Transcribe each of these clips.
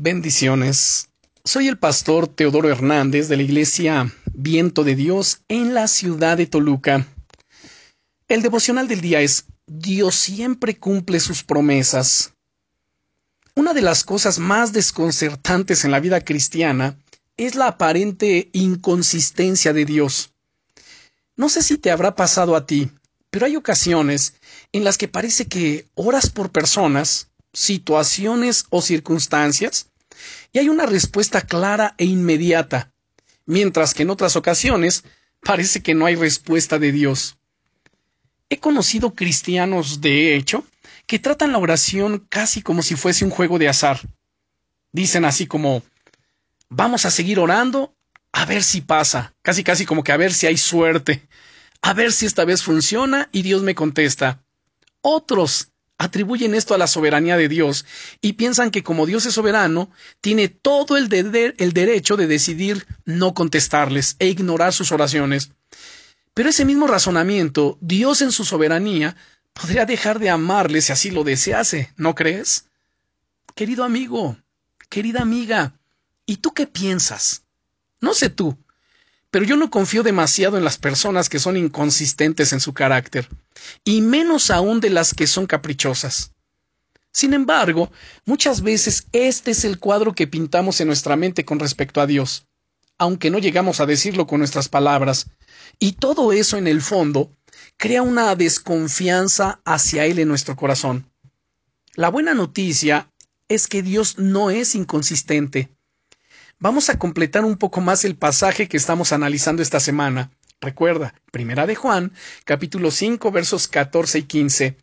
Bendiciones. Soy el pastor Teodoro Hernández de la iglesia Viento de Dios en la ciudad de Toluca. El devocional del día es Dios siempre cumple sus promesas. Una de las cosas más desconcertantes en la vida cristiana es la aparente inconsistencia de Dios. No sé si te habrá pasado a ti, pero hay ocasiones en las que parece que oras por personas, situaciones o circunstancias y hay una respuesta clara e inmediata, mientras que en otras ocasiones parece que no hay respuesta de Dios. He conocido cristianos, de hecho, que tratan la oración casi como si fuese un juego de azar. Dicen así como vamos a seguir orando a ver si pasa, casi casi como que a ver si hay suerte, a ver si esta vez funciona y Dios me contesta. Otros atribuyen esto a la soberanía de Dios y piensan que como Dios es soberano, tiene todo el, derecho de decidir no contestarles e ignorar sus oraciones. Pero ese mismo razonamiento, Dios en su soberanía, podría dejar de amarles si así lo desease, ¿no crees? Querido amigo, querida amiga, ¿y tú qué piensas? No sé tú, pero yo no confío demasiado en las personas que son inconsistentes en su carácter, y menos aún de las que son caprichosas. Sin embargo, muchas veces este es el cuadro que pintamos en nuestra mente con respecto a Dios, aunque no llegamos a decirlo con nuestras palabras, y todo eso en el fondo crea una desconfianza hacia Él en nuestro corazón. La buena noticia es que Dios no es inconsistente, Vamos a completar un poco más el pasaje que estamos analizando esta semana. Recuerda, Primera de Juan, capítulo 5, versos 14 y 15.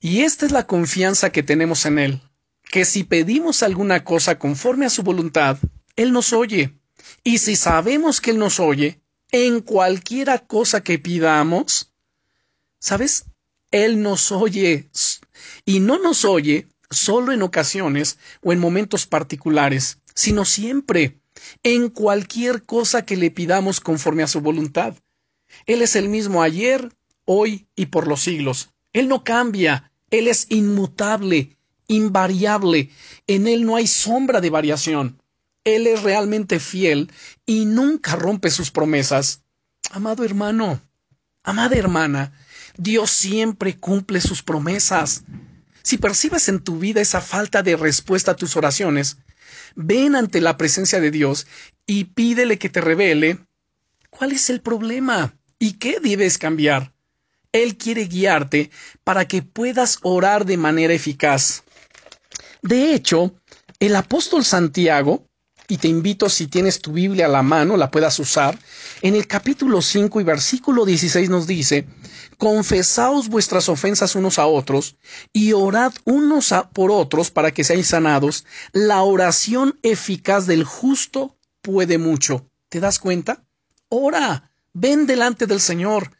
Y esta es la confianza que tenemos en Él, que si pedimos alguna cosa conforme a su voluntad, Él nos oye. Y si sabemos que Él nos oye, en cualquiera cosa que pidamos, ¿sabes? Él nos oye. Y no nos oye solo en ocasiones o en momentos particulares, sino siempre, en cualquier cosa que le pidamos conforme a su voluntad. Él es el mismo ayer, hoy y por los siglos. Él no cambia, Él es inmutable, invariable, en Él no hay sombra de variación. Él es realmente fiel y nunca rompe sus promesas. Amado hermano, amada hermana, Dios siempre cumple sus promesas. Si percibes en tu vida esa falta de respuesta a tus oraciones, ven ante la presencia de Dios y pídele que te revele cuál es el problema y qué debes cambiar. Él quiere guiarte para que puedas orar de manera eficaz. De hecho, el apóstol Santiago, y te invito si tienes tu Biblia a la mano, la puedas usar, en el capítulo 5 y versículo 16 nos dice, confesaos vuestras ofensas unos a otros y orad unos por otros para que seáis sanados. La oración eficaz del justo puede mucho. ¿Te das cuenta? Ora, ven delante del Señor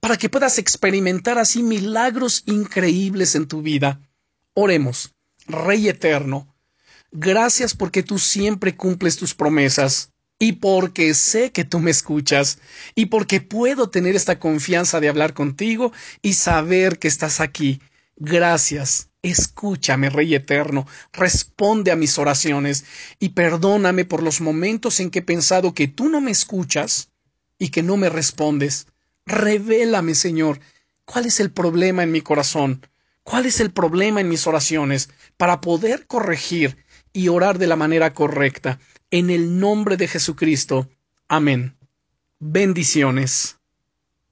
para que puedas experimentar así milagros increíbles en tu vida. Oremos, Rey eterno, gracias porque tú siempre cumples tus promesas y porque sé que tú me escuchas y porque puedo tener esta confianza de hablar contigo y saber que estás aquí. Gracias. Escúchame, Rey Eterno, responde a mis oraciones y perdóname por los momentos en que he pensado que tú no me escuchas y que no me respondes. Revélame, Señor, cuál es el problema en mi corazón, cuál es el problema en mis oraciones, para poder corregir y orar de la manera correcta en el nombre de Jesucristo. Amén. Bendiciones.